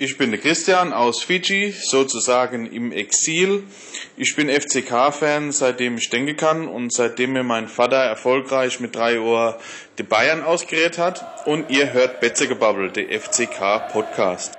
Ich bin der Christian aus Fiji, sozusagen im Exil. Ich bin FCK-Fan, seitdem ich denken kann und seitdem mir mein Vater erfolgreich mit 3 Uhr die Bayern ausgerät hat. Und ihr hört Betzegebabbel, der FCK-Podcast.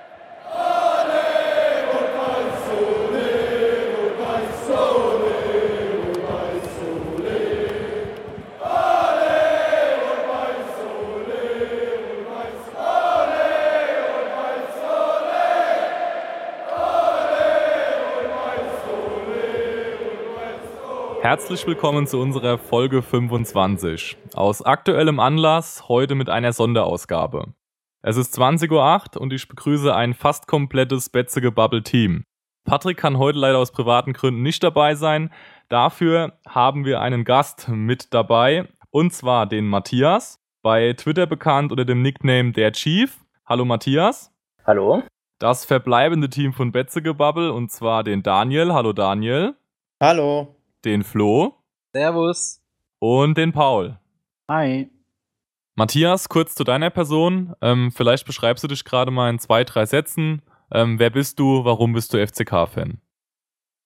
Herzlich willkommen zu unserer Folge 25. Aus aktuellem Anlass heute mit einer Sonderausgabe. Es ist 20.08 Uhr und ich begrüße ein fast komplettes Betzige Bubble Team. Patrick kann heute leider aus privaten Gründen nicht dabei sein. Dafür haben wir einen Gast mit dabei und zwar den Matthias, bei Twitter bekannt unter dem Nickname der Chief. Hallo Matthias. Hallo. Das verbleibende Team von Betzige Bubble und zwar den Daniel. Hallo Daniel. Hallo den Flo. Servus. Und den Paul. Hi. Matthias, kurz zu deiner Person. Ähm, vielleicht beschreibst du dich gerade mal in zwei, drei Sätzen. Ähm, wer bist du? Warum bist du FCK-Fan?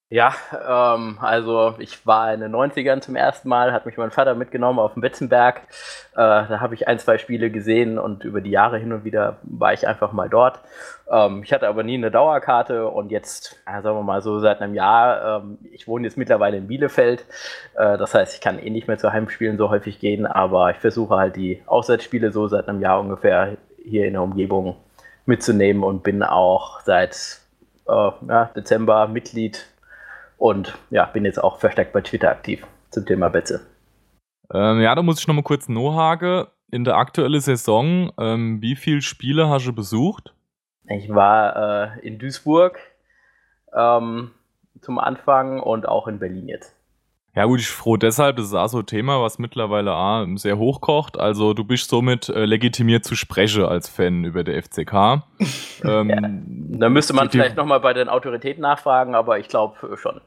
Ja, ähm, also ich war in den 90ern zum ersten Mal, hat mich mein Vater mitgenommen auf den Betzenberg. Äh, da habe ich ein, zwei Spiele gesehen und über die Jahre hin und wieder war ich einfach mal dort. Ähm, ich hatte aber nie eine Dauerkarte und jetzt, ja, sagen wir mal so, seit einem Jahr, ähm, ich wohne jetzt mittlerweile in Bielefeld. Äh, das heißt, ich kann eh nicht mehr zu Heimspielen so häufig gehen, aber ich versuche halt die Auswärtsspiele so seit einem Jahr ungefähr hier in der Umgebung mitzunehmen und bin auch seit äh, ja, Dezember Mitglied und ja, bin jetzt auch verstärkt bei Twitter aktiv zum Thema Betze. Ähm, ja, da muss ich nochmal kurz Nohage. In der aktuellen Saison, ähm, wie viele Spiele hast du besucht? Ich war äh, in Duisburg ähm, zum Anfang und auch in Berlin jetzt. Ja gut, ich froh deshalb, das ist auch so ein Thema, was mittlerweile ah, sehr hochkocht. Also du bist somit äh, legitimiert zu sprechen als Fan über der FCK. ähm, ja, da müsste man vielleicht nochmal bei den Autoritäten nachfragen, aber ich glaube schon.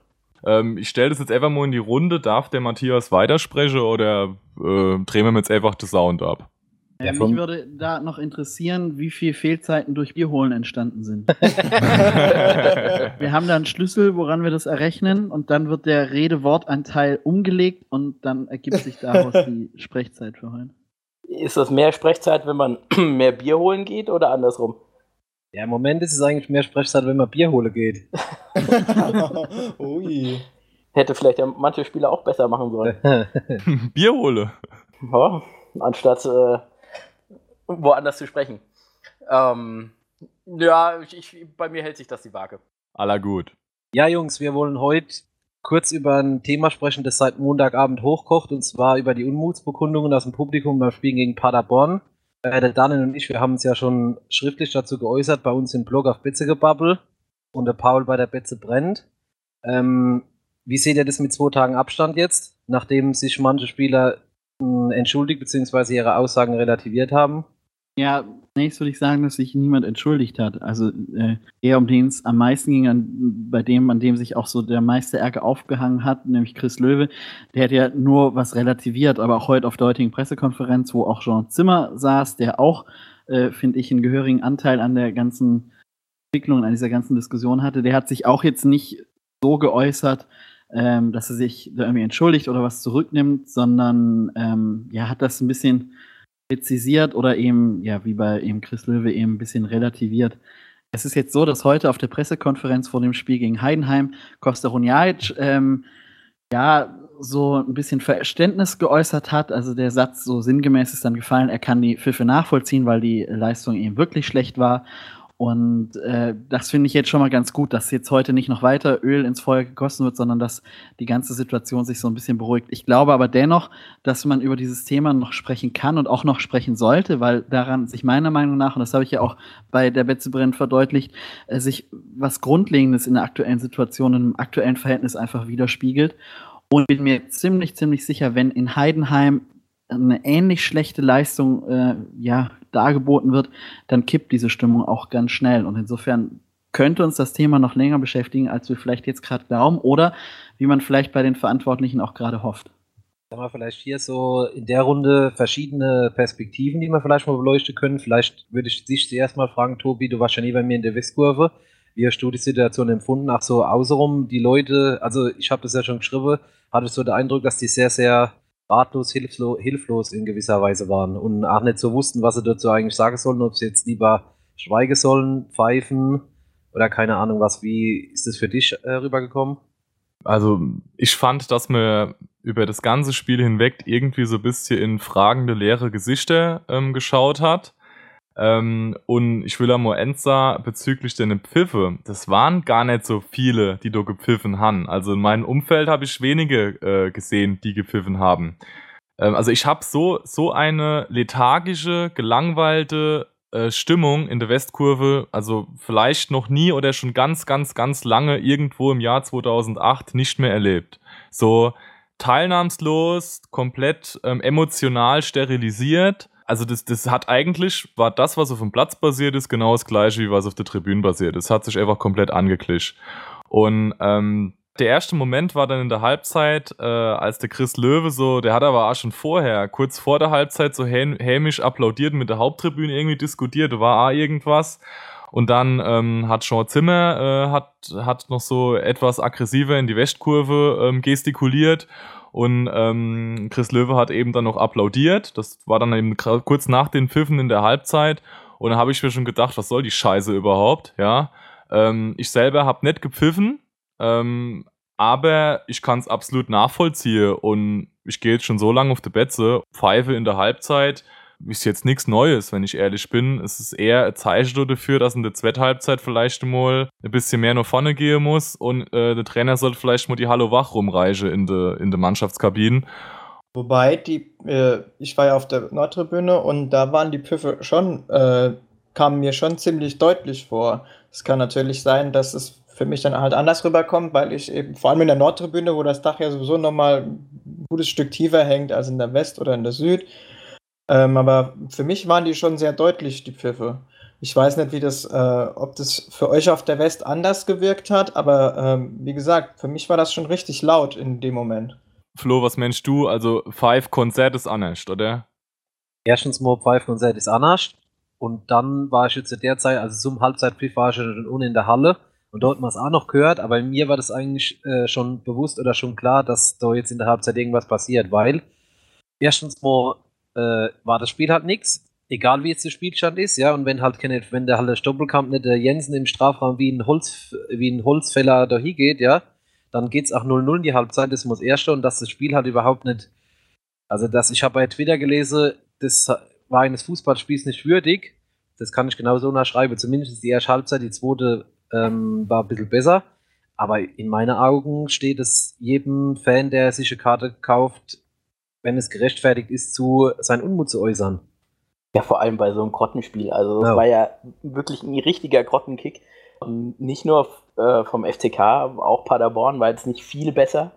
Ähm, ich stelle das jetzt einfach mal in die Runde. Darf der Matthias weitersprechen oder äh, drehen wir jetzt einfach das Sound ab? Ja, mich würde da noch interessieren, wie viele Fehlzeiten durch Bierholen entstanden sind. wir haben da einen Schlüssel, woran wir das errechnen, und dann wird der Rede-Wortanteil umgelegt und dann ergibt sich daraus die Sprechzeit für heute. Ist das mehr Sprechzeit, wenn man mehr Bier holen geht oder andersrum? Ja, im Moment ist es eigentlich mehr Sprechzeit, wenn man Bier holen geht. Ui. Hätte vielleicht ja manche Spieler auch besser machen sollen. Bierhole. Ja, anstatt äh, woanders zu sprechen. Ähm, ja, ich, ich, bei mir hält sich das die Waage. Aller gut. Ja, Jungs, wir wollen heute kurz über ein Thema sprechen, das seit Montagabend hochkocht, und zwar über die Unmutsbekundungen aus dem Publikum beim Spiel gegen Paderborn. Äh, der Daniel und ich, wir haben uns ja schon schriftlich dazu geäußert, bei uns im Blog auf Betzegebubble und der Paul bei der Betze brennt. Ähm, wie seht ihr das mit zwei Tagen Abstand jetzt, nachdem sich manche Spieler äh, entschuldigt bzw. ihre Aussagen relativiert haben? Ja, zunächst würde ich sagen, dass sich niemand entschuldigt hat. Also äh, eher um den es am meisten ging, an, bei dem, an dem sich auch so der meiste Ärger aufgehangen hat, nämlich Chris Löwe. Der hat ja nur was relativiert, aber auch heute auf der heutigen Pressekonferenz, wo auch Jean Zimmer saß, der auch, äh, finde ich, einen gehörigen Anteil an der ganzen Entwicklung, an dieser ganzen Diskussion hatte, der hat sich auch jetzt nicht so geäußert, ähm, dass er sich da irgendwie entschuldigt oder was zurücknimmt, sondern ähm, ja, hat das ein bisschen präzisiert oder eben, ja, wie bei eben Chris Löwe eben ein bisschen relativiert. Es ist jetzt so, dass heute auf der Pressekonferenz vor dem Spiel gegen Heidenheim Costa ähm, ja so ein bisschen Verständnis geäußert hat. Also der Satz so sinngemäß ist dann gefallen, er kann die Pfiffe nachvollziehen, weil die Leistung eben wirklich schlecht war. Und äh, das finde ich jetzt schon mal ganz gut, dass jetzt heute nicht noch weiter Öl ins Feuer gegossen wird, sondern dass die ganze Situation sich so ein bisschen beruhigt. Ich glaube aber dennoch, dass man über dieses Thema noch sprechen kann und auch noch sprechen sollte, weil daran sich meiner Meinung nach, und das habe ich ja auch bei der Betzebrenn verdeutlicht, äh, sich was Grundlegendes in der aktuellen Situation, im aktuellen Verhältnis einfach widerspiegelt. Und bin mir ziemlich, ziemlich sicher, wenn in Heidenheim eine ähnlich schlechte Leistung äh, ja, dargeboten wird, dann kippt diese Stimmung auch ganz schnell. Und insofern könnte uns das Thema noch länger beschäftigen, als wir vielleicht jetzt gerade glauben oder wie man vielleicht bei den Verantwortlichen auch gerade hofft. Haben wir vielleicht hier so in der Runde verschiedene Perspektiven, die wir vielleicht mal beleuchten können. Vielleicht würde ich dich zuerst mal fragen, Tobi, du warst ja nie bei mir in der Westkurve. Wie hast du die Situation empfunden? Ach so, außenrum die Leute, also ich habe das ja schon geschrieben, hatte so den Eindruck, dass die sehr, sehr ratlos, hilflos, hilflos in gewisser Weise waren und auch nicht so wussten, was sie dazu eigentlich sagen sollen, ob sie jetzt lieber schweigen sollen, pfeifen oder keine Ahnung was. Wie ist das für dich äh, rübergekommen? Also ich fand, dass man über das ganze Spiel hinweg irgendwie so ein bisschen in fragende, leere Gesichter ähm, geschaut hat. Ähm, und ich will einmal Enza bezüglich der Pfiffe. Das waren gar nicht so viele, die da gepfiffen haben. Also in meinem Umfeld habe ich wenige äh, gesehen, die gepfiffen haben. Ähm, also ich habe so, so eine lethargische, gelangweilte äh, Stimmung in der Westkurve, also vielleicht noch nie oder schon ganz, ganz, ganz lange irgendwo im Jahr 2008 nicht mehr erlebt. So teilnahmslos, komplett ähm, emotional sterilisiert also das, das hat eigentlich, war das, was auf dem Platz basiert ist, genau das gleiche, wie was auf der Tribüne basiert ist. hat sich einfach komplett angeklischt. Und ähm, der erste Moment war dann in der Halbzeit, äh, als der Chris Löwe so, der hat aber auch schon vorher, kurz vor der Halbzeit, so hämisch applaudiert mit der Haupttribüne irgendwie diskutiert, war auch irgendwas. Und dann ähm, hat Sean Zimmer äh, hat, hat noch so etwas aggressiver in die Westkurve ähm, gestikuliert und ähm, Chris Löwe hat eben dann noch applaudiert. Das war dann eben kurz nach den Pfiffen in der Halbzeit. Und dann habe ich mir schon gedacht, was soll die Scheiße überhaupt? Ja. Ähm, ich selber habe nicht gepfiffen, ähm, aber ich kann es absolut nachvollziehen. Und ich gehe jetzt schon so lange auf die Betze, pfeife in der Halbzeit ist jetzt nichts Neues, wenn ich ehrlich bin. Es ist eher ein Zeichen dafür, dass in der zweiten Halbzeit vielleicht mal ein bisschen mehr nach vorne gehen muss und äh, der Trainer sollte vielleicht mal die Hallo wach rumreichen in der in de Mannschaftskabinen. Wobei, die, äh, ich war ja auf der Nordtribüne und da waren die Pfiffe schon, äh, kamen mir schon ziemlich deutlich vor. Es kann natürlich sein, dass es für mich dann halt anders rüberkommt, weil ich eben, vor allem in der Nordtribüne, wo das Dach ja sowieso nochmal ein gutes Stück tiefer hängt als in der West- oder in der Süd, ähm, aber für mich waren die schon sehr deutlich, die Pfiffe. Ich weiß nicht, wie das, äh, ob das für euch auf der West anders gewirkt hat, aber ähm, wie gesagt, für mich war das schon richtig laut in dem Moment. Flo, was meinst du? Also Five Konzert ist anders, oder? Erstens mal Five Konzert ist anders. Und dann war ich jetzt in der Zeit, also zum Halbzeitpfiff war ich schon unten in der Halle und dort man es auch noch gehört, aber mir war das eigentlich äh, schon bewusst oder schon klar, dass da jetzt in der Halbzeit irgendwas passiert, weil erstens mal äh, war das Spiel halt nichts. Egal wie jetzt der Spielstand ist, ja, und wenn halt keine, wenn der halt der Stoppelkamp nicht der Jensen im Strafraum wie ein Holz, wie ein Holzfäller da hingeht, ja, dann geht's auch 0-0 in die Halbzeit, das muss erst und dass das Spiel halt überhaupt nicht, also dass ich habe bei Twitter gelesen, das war eines Fußballspiels nicht würdig, das kann ich genauso nachschreiben, zumindest die erste Halbzeit, die zweite ähm, war ein bisschen besser, aber in meinen Augen steht es jedem Fan, der sich eine Karte kauft, wenn es gerechtfertigt ist, zu seinen Unmut zu äußern. Ja, vor allem bei so einem Grottenspiel. Also es ja. war ja wirklich ein richtiger Grottenkick. Und nicht nur äh, vom FCK, auch Paderborn war jetzt nicht viel besser.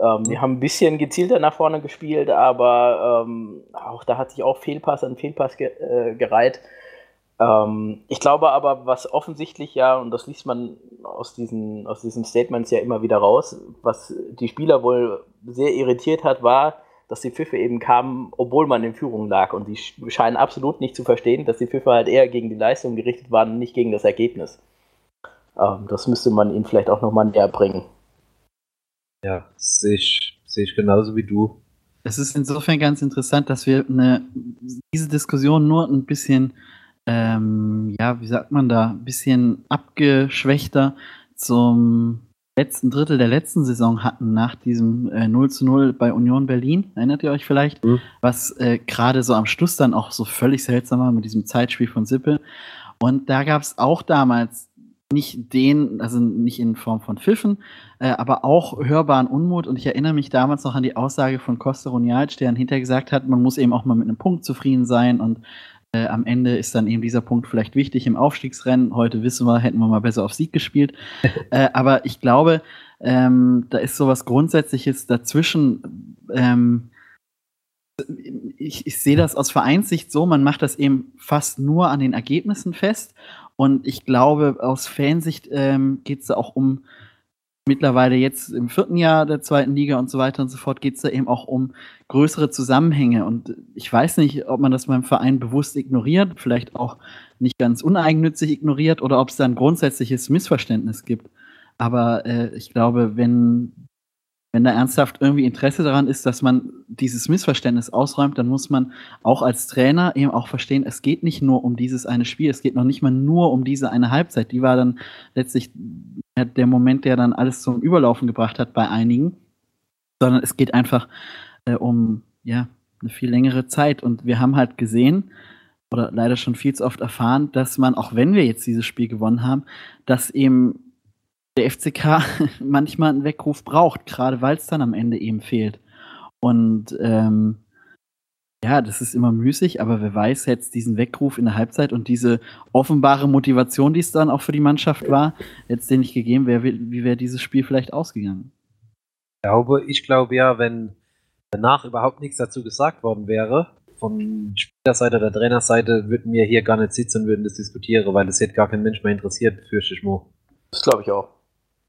Ähm. Wir haben ein bisschen gezielter nach vorne gespielt, aber ähm, auch da hat sich auch Fehlpass an Fehlpass ge äh, gereiht. Ähm, ich glaube aber, was offensichtlich ja, und das liest man aus diesen, aus diesen Statements ja immer wieder raus, was die Spieler wohl sehr irritiert hat, war, dass die Pfiffe eben kamen, obwohl man in Führung lag. Und die scheinen absolut nicht zu verstehen, dass die Pfiffe halt eher gegen die Leistung gerichtet waren und nicht gegen das Ergebnis. Ähm, das müsste man ihnen vielleicht auch nochmal näher bringen. Ja, sehe ich, seh ich genauso wie du. Es ist insofern ganz interessant, dass wir eine, diese Diskussion nur ein bisschen, ähm, ja, wie sagt man da, ein bisschen abgeschwächter zum letzten Drittel der letzten Saison hatten, nach diesem äh, 0 zu 0 bei Union Berlin, erinnert ihr euch vielleicht, mhm. was äh, gerade so am Schluss dann auch so völlig seltsam war mit diesem Zeitspiel von Sippe. Und da gab es auch damals nicht den, also nicht in Form von Pfiffen, äh, aber auch hörbaren Unmut. Und ich erinnere mich damals noch an die Aussage von Costa Ronialc, der dann hinterher gesagt hat, man muss eben auch mal mit einem Punkt zufrieden sein und äh, am Ende ist dann eben dieser Punkt vielleicht wichtig im Aufstiegsrennen. Heute wissen wir, hätten wir mal besser auf Sieg gespielt. äh, aber ich glaube, ähm, da ist sowas Grundsätzliches dazwischen. Ähm, ich, ich sehe das aus Vereinssicht so, man macht das eben fast nur an den Ergebnissen fest. Und ich glaube, aus Fansicht ähm, geht es auch um mittlerweile jetzt im vierten Jahr der zweiten Liga und so weiter und so fort geht es da eben auch um größere Zusammenhänge. Und ich weiß nicht, ob man das beim Verein bewusst ignoriert, vielleicht auch nicht ganz uneigennützig ignoriert oder ob es da ein grundsätzliches Missverständnis gibt. Aber äh, ich glaube, wenn, wenn da ernsthaft irgendwie Interesse daran ist, dass man dieses Missverständnis ausräumt, dann muss man auch als Trainer eben auch verstehen, es geht nicht nur um dieses eine Spiel, es geht noch nicht mal nur um diese eine Halbzeit. Die war dann letztlich der Moment, der dann alles zum Überlaufen gebracht hat bei einigen, sondern es geht einfach äh, um ja, eine viel längere Zeit. Und wir haben halt gesehen, oder leider schon viel zu oft erfahren, dass man, auch wenn wir jetzt dieses Spiel gewonnen haben, dass eben der FCK manchmal einen Weckruf braucht, gerade weil es dann am Ende eben fehlt. Und ähm, ja, das ist immer müßig, aber wer weiß jetzt diesen Weckruf in der Halbzeit und diese offenbare Motivation, die es dann auch für die Mannschaft war, jetzt den nicht gegeben, wär, wie wäre dieses Spiel vielleicht ausgegangen? Ich glaube, ich glaube ja, wenn danach überhaupt nichts dazu gesagt worden wäre, von Spielerseite oder Trainerseite, würden wir hier gar nicht sitzen und würden das diskutieren, weil das hätte gar kein Mensch mehr interessiert, fürchte ich mal. Das glaube ich auch.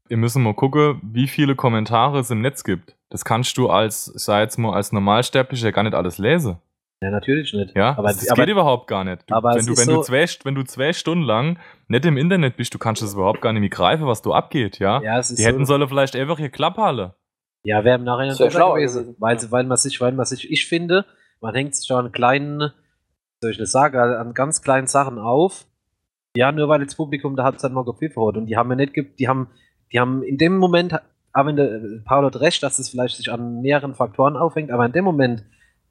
Wir müssen mal gucken, wie viele Kommentare es im Netz gibt. Das kannst du als, ich sag jetzt mal, als Normalsterblicher gar nicht alles lesen. Ja, natürlich nicht. Ja, aber das aber, geht überhaupt gar nicht. Du, aber wenn, du, wenn, so du zwei, wenn du zwei Stunden lang nicht im Internet bist, du kannst das überhaupt gar nicht mehr greifen, was du abgeht, ja? ja es ist Die hätten so sollen vielleicht einfach hier Klapphalle. Ja, wäre im Nachhinein sehr schlau gewesen. Weil, weil man sich, weil man sich, ich finde, man hängt sich schon an kleinen, soll ich das sagen, an ganz kleinen Sachen auf. Ja, nur weil das Publikum da hat dann mal gepfiffen hat. Und die haben ja nicht, die haben, die haben in dem Moment, aber in der, Paul hat recht, dass es vielleicht sich an mehreren Faktoren aufhängt, aber in dem Moment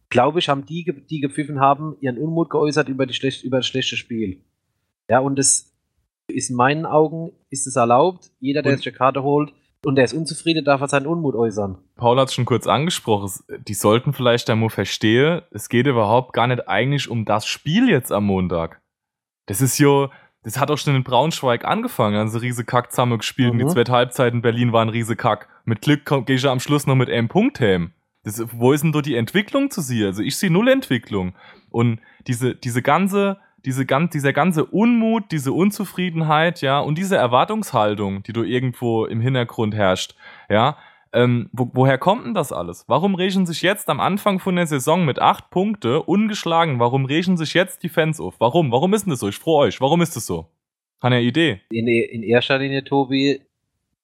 glaube ich, haben die, die gepfiffen haben, ihren Unmut geäußert über, die schlecht, über das schlechte Spiel. Ja, und das ist in meinen Augen, ist es erlaubt. Jeder, der und sich eine Karte holt und der ist unzufrieden, darf er seinen Unmut äußern. Paul hat es schon kurz angesprochen. Die sollten vielleicht einmal verstehen, es geht überhaupt gar nicht eigentlich um das Spiel jetzt am Montag. Das ist ja, das hat auch schon in Braunschweig angefangen. Sie riese Kack zusammen gespielt mhm. und die zweite Halbzeit in Berlin waren riese Kack. Mit Glück gehe ich am Schluss noch mit einem Punkt heim. Das, wo ist denn da die Entwicklung zu sehen? Also ich sehe null Entwicklung. Und diese, diese ganze, diese dieser ganze Unmut, diese Unzufriedenheit, ja, und diese Erwartungshaltung, die du irgendwo im Hintergrund herrscht, ja, ähm, wo, woher kommt denn das alles? Warum regen sich jetzt am Anfang von der Saison mit acht Punkte ungeschlagen? Warum regen sich jetzt die Fans auf? Warum? Warum ist denn das so? Ich froh euch. Warum ist das so? Hat ihr Idee? In, in erster Linie, Tobi,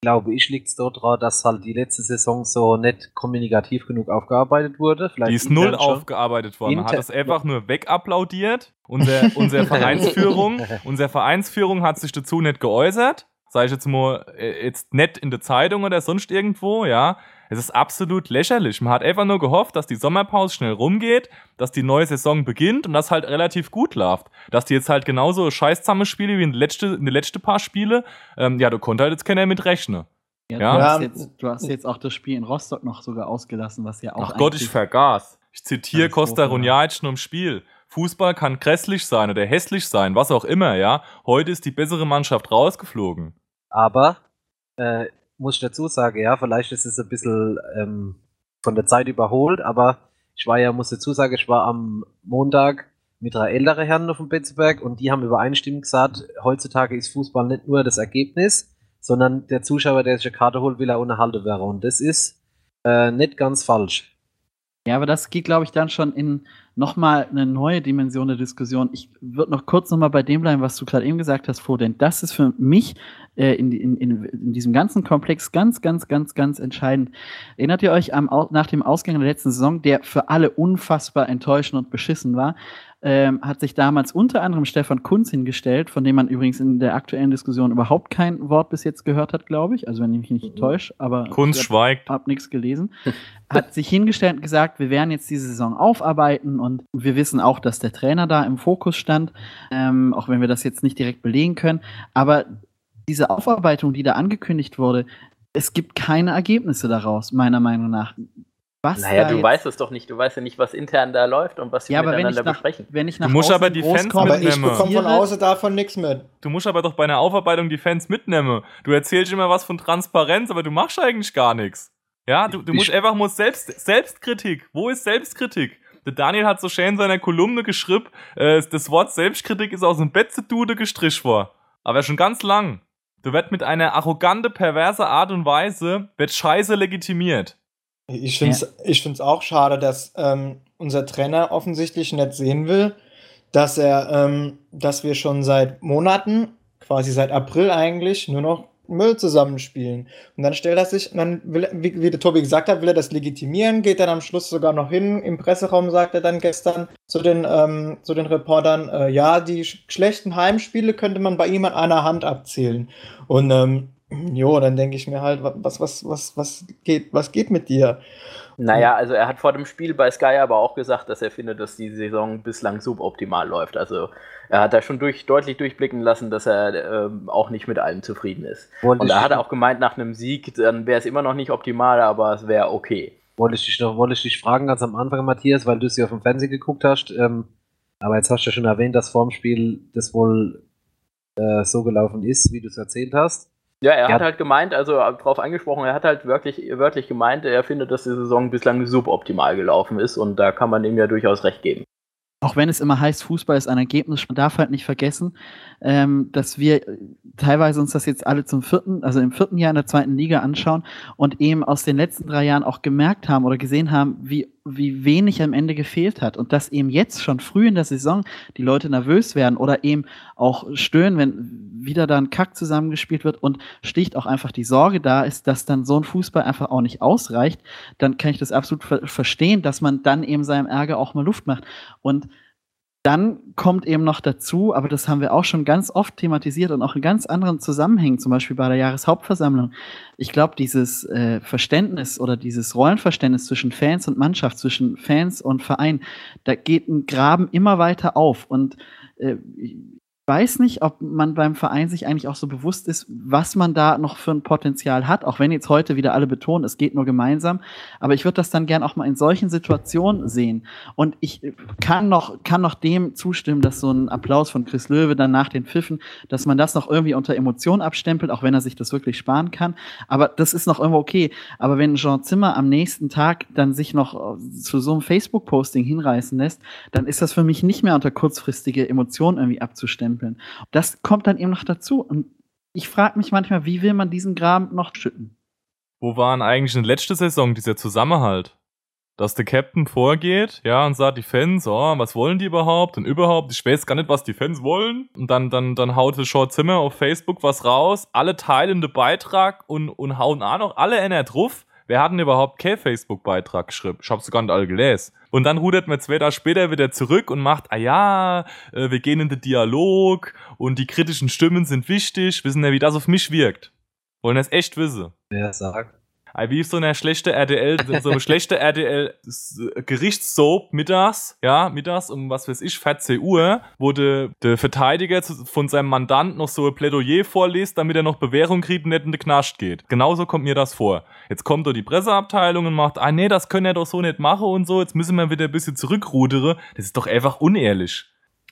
glaube ich, liegt es daran, dass halt die letzte Saison so nicht kommunikativ genug aufgearbeitet wurde. Vielleicht die ist null aufgearbeitet worden. Man hat das einfach nur wegapplaudiert. Unser, unsere Vereinsführung, unsere Vereinsführung hat sich dazu nicht geäußert. Sag ich jetzt mal, äh, jetzt nicht in der Zeitung oder sonst irgendwo, ja. Es ist absolut lächerlich. Man hat einfach nur gehofft, dass die Sommerpause schnell rumgeht, dass die neue Saison beginnt und das halt relativ gut läuft. Dass die jetzt halt genauso scheiß spiele wie in den letzten letzte paar Spiele, ähm, ja, da konnte halt jetzt keiner mit rechnen. Ja, ja. Du, hast jetzt, du, hast jetzt, auch das Spiel in Rostock noch sogar ausgelassen, was ja auch. Ach Gott, ich vergaß. Ich zitiere Costa Runjac nur im Spiel. Fußball kann grässlich sein oder hässlich sein, was auch immer, ja. Heute ist die bessere Mannschaft rausgeflogen. Aber äh, muss ich dazu sagen, ja, vielleicht ist es ein bisschen ähm, von der Zeit überholt, aber ich war ja, muss dazu sagen, ich war am Montag mit drei älteren Herren auf dem Betzberg und die haben übereinstimmend gesagt, heutzutage ist Fußball nicht nur das Ergebnis, sondern der Zuschauer, der sich eine Karte holt, will er unterhalten werden. Und das ist äh, nicht ganz falsch. Ja, aber das geht, glaube ich, dann schon in nochmal eine neue Dimension der Diskussion. Ich würde noch kurz nochmal bei dem bleiben, was du gerade eben gesagt hast, Flo, denn das ist für mich äh, in, in, in, in, diesem ganzen Komplex ganz, ganz, ganz, ganz entscheidend. Erinnert ihr euch am, nach dem Ausgang der letzten Saison, der für alle unfassbar enttäuschend und beschissen war, ähm, hat sich damals unter anderem Stefan Kunz hingestellt, von dem man übrigens in der aktuellen Diskussion überhaupt kein Wort bis jetzt gehört hat, glaube ich. Also wenn ich mich nicht mhm. täusche, aber Kunz ich schweigt. Hab nichts gelesen. hat sich hingestellt und gesagt, wir werden jetzt diese Saison aufarbeiten und wir wissen auch, dass der Trainer da im Fokus stand, ähm, auch wenn wir das jetzt nicht direkt belegen können. Aber diese Aufarbeitung, die da angekündigt wurde, es gibt keine Ergebnisse daraus, meiner Meinung nach. Was naja, du weißt es doch nicht. Du weißt ja nicht, was intern da läuft und was sie ja, miteinander aber wenn ich nach, besprechen. Wenn ich nach du musst aber die Fans mitnehmen. Aber ich bekomme von außen davon nichts mit. Du musst aber doch bei einer Aufarbeitung die Fans mitnehmen. Du erzählst immer was von Transparenz, aber du machst eigentlich gar nichts. Ja, du, du musst einfach mal selbst, Selbstkritik. Wo ist Selbstkritik? Der Daniel hat so schön in seiner Kolumne geschrieben, äh, das Wort Selbstkritik ist aus dem Betzedude gestrichen vor. Aber schon ganz lang. Du wird mit einer arrogante, perverse Art und Weise, wird Scheiße legitimiert. Ich finde es ja. Ich auch schade, dass ähm, unser Trainer offensichtlich nicht sehen will, dass er, ähm, dass wir schon seit Monaten, quasi seit April eigentlich, nur noch Müll zusammenspielen. Und dann stellt er sich, dann will, wie, wie der Tobi gesagt hat, will er das legitimieren, geht dann am Schluss sogar noch hin. Im Presseraum sagt er dann gestern zu den, ähm, zu den Reportern, äh, ja, die sch schlechten Heimspiele könnte man bei ihm an einer Hand abzählen. Und ähm, jo, dann denke ich mir halt, was, was, was, was geht, was geht mit dir? Naja, also er hat vor dem Spiel bei Sky aber auch gesagt, dass er findet, dass die Saison bislang suboptimal läuft. Also er hat da schon durch, deutlich durchblicken lassen, dass er äh, auch nicht mit allem zufrieden ist. Wollte und er hat auch gemeint, nach einem Sieg, dann wäre es immer noch nicht optimal, aber es wäre okay. Wollte ich, dich noch, wollte ich dich fragen ganz am Anfang, Matthias, weil du es ja auf dem Fernsehen geguckt hast. Ähm, aber jetzt hast du ja schon erwähnt, dass vorm Spiel das wohl äh, so gelaufen ist, wie du es erzählt hast. Ja, er ja. hat halt gemeint, also darauf angesprochen, er hat halt wirklich wörtlich gemeint, er findet, dass die Saison bislang suboptimal gelaufen ist und da kann man ihm ja durchaus recht geben auch wenn es immer heißt, Fußball ist ein Ergebnis, man darf halt nicht vergessen, ähm, dass wir teilweise uns das jetzt alle zum vierten, also im vierten Jahr in der zweiten Liga anschauen und eben aus den letzten drei Jahren auch gemerkt haben oder gesehen haben, wie, wie wenig am Ende gefehlt hat und dass eben jetzt schon früh in der Saison die Leute nervös werden oder eben auch stöhnen, wenn wieder da ein Kack zusammengespielt wird und schlicht auch einfach die Sorge da ist, dass dann so ein Fußball einfach auch nicht ausreicht, dann kann ich das absolut ver verstehen, dass man dann eben seinem Ärger auch mal Luft macht und dann kommt eben noch dazu, aber das haben wir auch schon ganz oft thematisiert und auch in ganz anderen Zusammenhängen, zum Beispiel bei der Jahreshauptversammlung. Ich glaube, dieses äh, Verständnis oder dieses Rollenverständnis zwischen Fans und Mannschaft, zwischen Fans und Verein, da geht ein Graben immer weiter auf. Und äh, weiß nicht, ob man beim Verein sich eigentlich auch so bewusst ist, was man da noch für ein Potenzial hat, auch wenn jetzt heute wieder alle betonen, es geht nur gemeinsam. Aber ich würde das dann gern auch mal in solchen Situationen sehen. Und ich kann noch, kann noch dem zustimmen, dass so ein Applaus von Chris Löwe dann nach den Pfiffen, dass man das noch irgendwie unter Emotionen abstempelt, auch wenn er sich das wirklich sparen kann. Aber das ist noch irgendwo okay. Aber wenn Jean Zimmer am nächsten Tag dann sich noch zu so einem Facebook-Posting hinreißen lässt, dann ist das für mich nicht mehr unter kurzfristige Emotionen irgendwie abzustempeln stempeln. Das kommt dann eben noch dazu. Und ich frage mich manchmal, wie will man diesen Graben noch schütten? Wo waren eigentlich in der letzten Saison dieser Zusammenhalt? Dass der Captain vorgeht, ja, und sagt, die Fans, oh, was wollen die überhaupt? Und überhaupt, ich weiß gar nicht, was die Fans wollen. Und dann, dann, dann haut der Short Zimmer auf Facebook was raus, alle teilen den Beitrag und, und hauen auch noch alle einer drauf. Wer hat denn überhaupt keinen Facebook-Beitrag geschrieben? Ich hab's sogar nicht alle gelesen. Und dann rudert man zwei Tage später wieder zurück und macht, ah ja, äh, wir gehen in den Dialog und die kritischen Stimmen sind wichtig. Wissen ja, wie das auf mich wirkt. Wollen das echt wissen? Wer sagt? Wie so eine schlechte RDL, so eine schlechte RDL Gerichtssoap mittags, ja, mittags um was weiß ich, 14 Uhr, wo der, Verteidiger von seinem Mandant noch so ein Plädoyer vorliest, damit er noch Bewährung kriegt und nicht in den Knast geht. Genauso kommt mir das vor. Jetzt kommt doch die Presseabteilung und macht, ah nee, das können wir doch so nicht machen und so, jetzt müssen wir wieder ein bisschen zurückrudere. Das ist doch einfach unehrlich.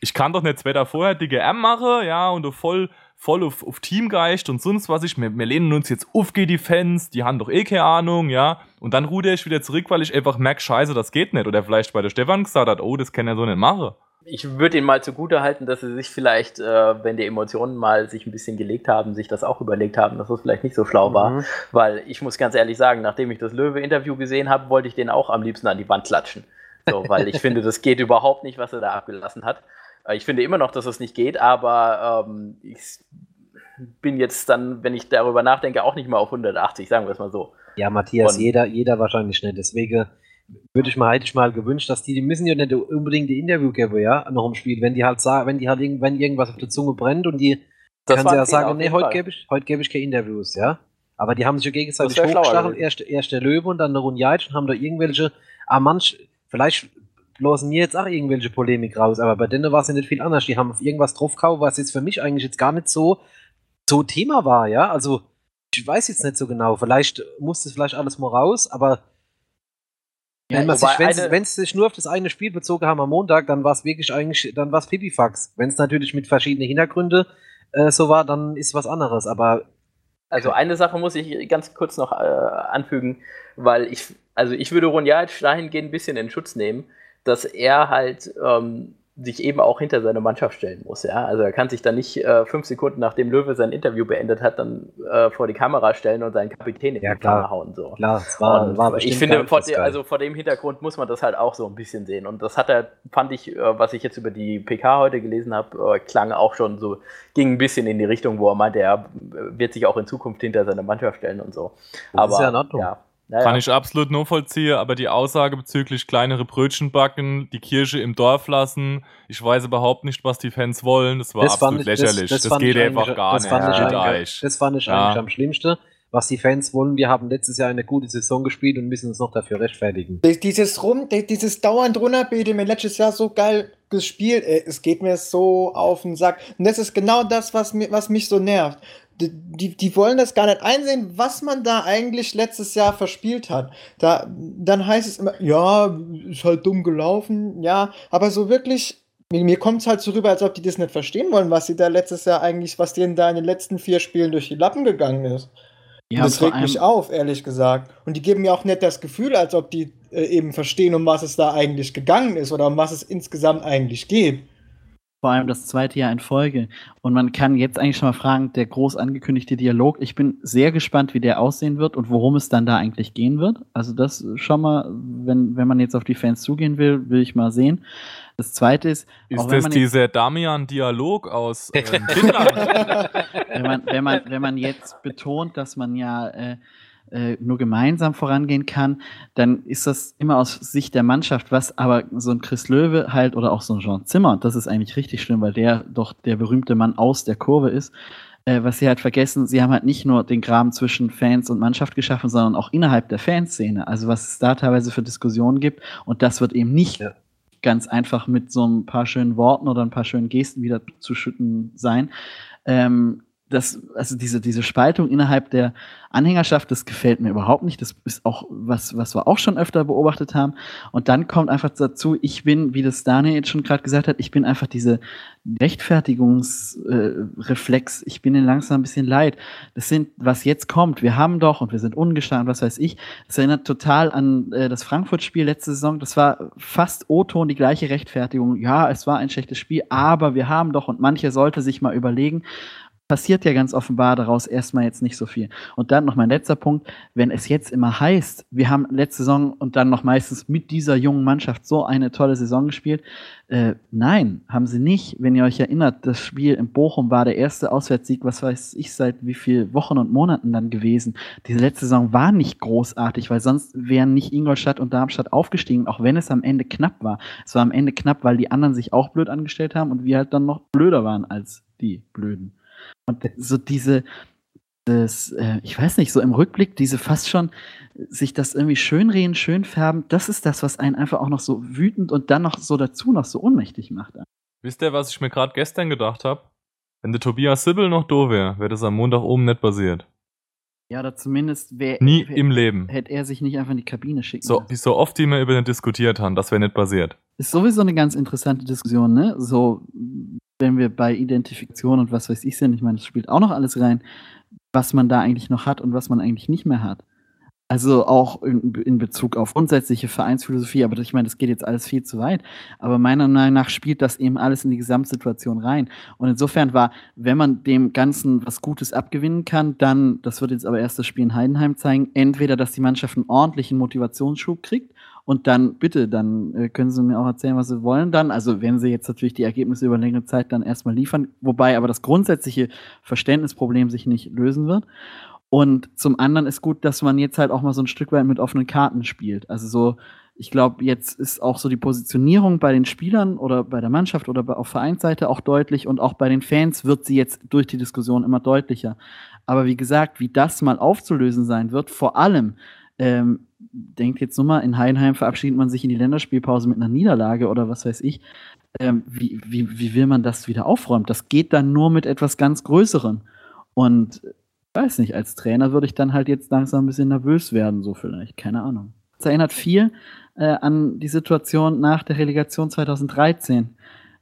Ich kann doch nicht zwei Tage vorher DGM machen, ja, und du voll voll auf, auf Teamgeist und sonst was ich. Wir, wir lehnen uns jetzt auf die Fans, die haben doch eh keine Ahnung, ja. Und dann ruder ich wieder zurück, weil ich einfach merke, scheiße, das geht nicht. Oder vielleicht bei der Stefan gesagt hat, oh, das kann er so nicht machen. Ich würde ihn mal zugute halten, dass sie sich vielleicht, äh, wenn die Emotionen mal sich ein bisschen gelegt haben, sich das auch überlegt haben, dass das vielleicht nicht so schlau war. Mhm. Weil ich muss ganz ehrlich sagen, nachdem ich das Löwe-Interview gesehen habe, wollte ich den auch am liebsten an die Wand klatschen. So, weil ich finde, das geht überhaupt nicht, was er da abgelassen hat. Äh, ich finde immer noch, dass es nicht geht, aber ähm, ich bin jetzt dann, wenn ich darüber nachdenke, auch nicht mal auf 180, sagen wir es mal so. Ja, Matthias, Und jeder, jeder wahrscheinlich nicht. Deswegen würde ich mal, hätte ich mal gewünscht, dass die, die müssen ja nicht unbedingt die Interview geben, ja, noch im Spiel. Wenn die halt sagen, wenn die halt wenn irgendwas auf der Zunge brennt und die das kann sie ja sagen, nee, heute gebe ich, heute gebe ich keine Interviews, ja. Aber die haben sich ja gegenseitig hochgestachelt, erst, erst der Löwe und dann der Runjaic und haben da irgendwelche, ah, manch, vielleicht bloßen mir jetzt auch irgendwelche Polemik raus, aber bei denen war es ja nicht viel anders. Die haben auf irgendwas draufgehauen, was jetzt für mich eigentlich jetzt gar nicht so, so Thema war, ja. Also, ich weiß jetzt nicht so genau. Vielleicht muss das vielleicht alles mal raus, aber ja, wenn, sich, wenn es sich nur auf das eine Spiel bezogen haben am Montag, dann war es wirklich eigentlich, dann war es Pipifax. Wenn es natürlich mit verschiedenen Hintergründen äh, so war, dann ist was anderes. Aber also eine Sache muss ich ganz kurz noch äh, anfügen, weil ich, also ich würde Ronjalic dahingehend ein bisschen in Schutz nehmen, dass er halt ähm, sich eben auch hinter seine Mannschaft stellen muss. Ja? Also er kann sich dann nicht äh, fünf Sekunden nachdem Löwe sein Interview beendet hat, dann äh, vor die Kamera stellen und seinen Kapitän in Ja, die. Pfanne hauen. So. Klar, es war, Und war ich finde, vor, Fußball. also vor dem Hintergrund muss man das halt auch so ein bisschen sehen. Und das hat er, fand ich, äh, was ich jetzt über die PK heute gelesen habe, äh, klang auch schon so, ging ein bisschen in die Richtung, wo er meinte, er äh, wird sich auch in Zukunft hinter seine Mannschaft stellen und so. Das ist Aber ja in Ordnung. ja, naja. Kann ich absolut nur vollziehen, aber die Aussage bezüglich kleinere Brötchen backen, die Kirche im Dorf lassen, ich weiß überhaupt nicht, was die Fans wollen, das war Das fand absolut ich- das- lächerlich. Das, das fand geht ich einfach gar das nicht. fand euch. Das fand ich Ja. eigentlich am schlimmsten. Was die Fans wollen, wir haben letztes Jahr eine gute Saison gespielt und müssen uns noch dafür rechtfertigen. Dieses Rum, dieses dauernd runterbeten, mir letztes Jahr so geil gespielt, ey, es geht mir so auf den Sack. Und das ist genau das, was, mir, was mich so nervt. Die, die, wollen das gar nicht einsehen, was man da eigentlich letztes Jahr verspielt hat. Da, dann heißt es immer, ja, ist halt dumm gelaufen, ja, aber so wirklich, mir, mir kommt es halt so rüber, als ob die das nicht verstehen wollen, was sie da letztes Jahr eigentlich, was denen da in den letzten vier Spielen durch die Lappen gegangen ist. Ja, das regt mich auf, ehrlich gesagt. Und die geben mir auch nicht das Gefühl, als ob die äh, eben verstehen, um was es da eigentlich gegangen ist oder um was es insgesamt eigentlich geht. Vor allem das zweite Jahr in Folge. Und man kann jetzt eigentlich schon mal fragen, der groß angekündigte Dialog, ich bin sehr gespannt, wie der aussehen wird und worum es dann da eigentlich gehen wird. Also das schon mal, wenn, wenn man jetzt auf die Fans zugehen will, will ich mal sehen. Das zweite ist, Ist das dieser Damian-Dialog aus ähm, Finnland? wenn man, wenn man, wenn man jetzt betont, dass man ja äh, äh, nur gemeinsam vorangehen kann, dann ist das immer aus Sicht der Mannschaft, was aber so ein Chris Löwe halt oder auch so ein Jean Zimmer, und das ist eigentlich richtig schlimm, weil der doch der berühmte Mann aus der Kurve ist, äh, was sie halt vergessen, sie haben halt nicht nur den Graben zwischen Fans und Mannschaft geschaffen, sondern auch innerhalb der Fanszene. Also was es da teilweise für Diskussionen gibt und das wird eben nicht Ja. ganz einfach mit so ein paar schönen Worten oder ein paar schönen Gesten wieder zu schütten sein. Ähm, das, also diese, diese Spaltung innerhalb der Anhängerschaft, das gefällt mir überhaupt nicht. Das ist auch was, was wir auch schon öfter beobachtet haben. Und dann kommt einfach dazu, ich bin, wie das Daniel jetzt schon gerade gesagt hat, ich bin einfach diese Rechtfertigungsreflex, ich bin ihnen langsam ein bisschen leid. Das sind, was jetzt kommt, wir haben doch und wir sind ungeschlagen, was weiß ich. Das erinnert total an äh, das Frankfurt-Spiel letzte Saison. Das war fast O-Ton die gleiche Rechtfertigung. Ja, es war ein schlechtes Spiel, aber wir haben doch und manche sollte sich mal überlegen, passiert ja ganz offenbar daraus erstmal jetzt nicht so viel. Und dann noch mein letzter Punkt, wenn es jetzt immer heißt, wir haben letzte Saison und dann noch meistens mit dieser jungen Mannschaft so eine tolle Saison gespielt. Äh, nein, haben sie nicht. Wenn ihr euch erinnert, das Spiel in Bochum war der erste Auswärtssieg, was weiß ich, seit wie viel Wochen und Monaten dann gewesen. Diese letzte Saison war nicht großartig, weil sonst wären nicht Ingolstadt und Darmstadt aufgestiegen, auch wenn es am Ende knapp war. Es war am Ende knapp, weil die anderen sich auch blöd angestellt haben und wir halt dann noch blöder waren als die Blöden. Und so diese, das, äh, ich weiß nicht, so im Rückblick, diese fast schon sich das irgendwie schönreden, schön färben, das ist das, was einen einfach auch noch so wütend und dann noch so dazu noch so ohnmächtig macht. Wisst ihr, was ich mir gerade gestern gedacht habe? Wenn der Tobias Sibbel noch da wäre, wäre das am Montag oben nicht passiert. Ja, oder zumindest wär, Nie wär, im Leben. hätte er sich nicht einfach in die Kabine schicken So, lassen. so oft, die wir über den diskutiert haben, das wäre nicht passiert. Ist sowieso eine ganz interessante Diskussion, ne? So, wenn wir bei Identifikation und was weiß ich sind, ich meine, das spielt auch noch alles rein, was man da eigentlich noch hat und was man eigentlich nicht mehr hat. Also auch in, in Bezug auf grundsätzliche Vereinsphilosophie, aber ich meine, das geht jetzt alles viel zu weit. Aber meiner Meinung nach spielt das eben alles in die Gesamtsituation rein. Und insofern war, wenn man dem Ganzen was Gutes abgewinnen kann, dann, das wird jetzt aber erst das Spiel in Heidenheim zeigen, entweder, dass die Mannschaft einen ordentlichen Motivationsschub kriegt und dann bitte, dann äh, können sie mir auch erzählen, was sie wollen dann. Also wenn sie jetzt natürlich die Ergebnisse über längere Zeit dann erstmal liefern, wobei aber das grundsätzliche Verständnisproblem sich nicht lösen wird. Und zum anderen ist gut, dass man jetzt halt auch mal so ein Stück weit mit offenen Karten spielt. Also so, ich glaube, jetzt ist auch so die Positionierung bei den Spielern oder bei der Mannschaft oder auf Vereinsseite auch deutlich und auch bei den Fans wird sie jetzt durch die Diskussion immer deutlicher. Aber wie gesagt, wie das mal aufzulösen sein wird, vor allem, ähm, denkt jetzt nur mal, in Heidenheim verabschiedet man sich in die Länderspielpause mit einer Niederlage oder was weiß ich. Ähm, wie, wie, wie will man das wieder aufräumen? Das geht dann nur mit etwas ganz Größerem. Und ich weiß nicht, als Trainer würde ich dann halt jetzt langsam ein bisschen nervös werden, so vielleicht, keine Ahnung. Es erinnert viel äh, an die Situation nach der Relegation 2013.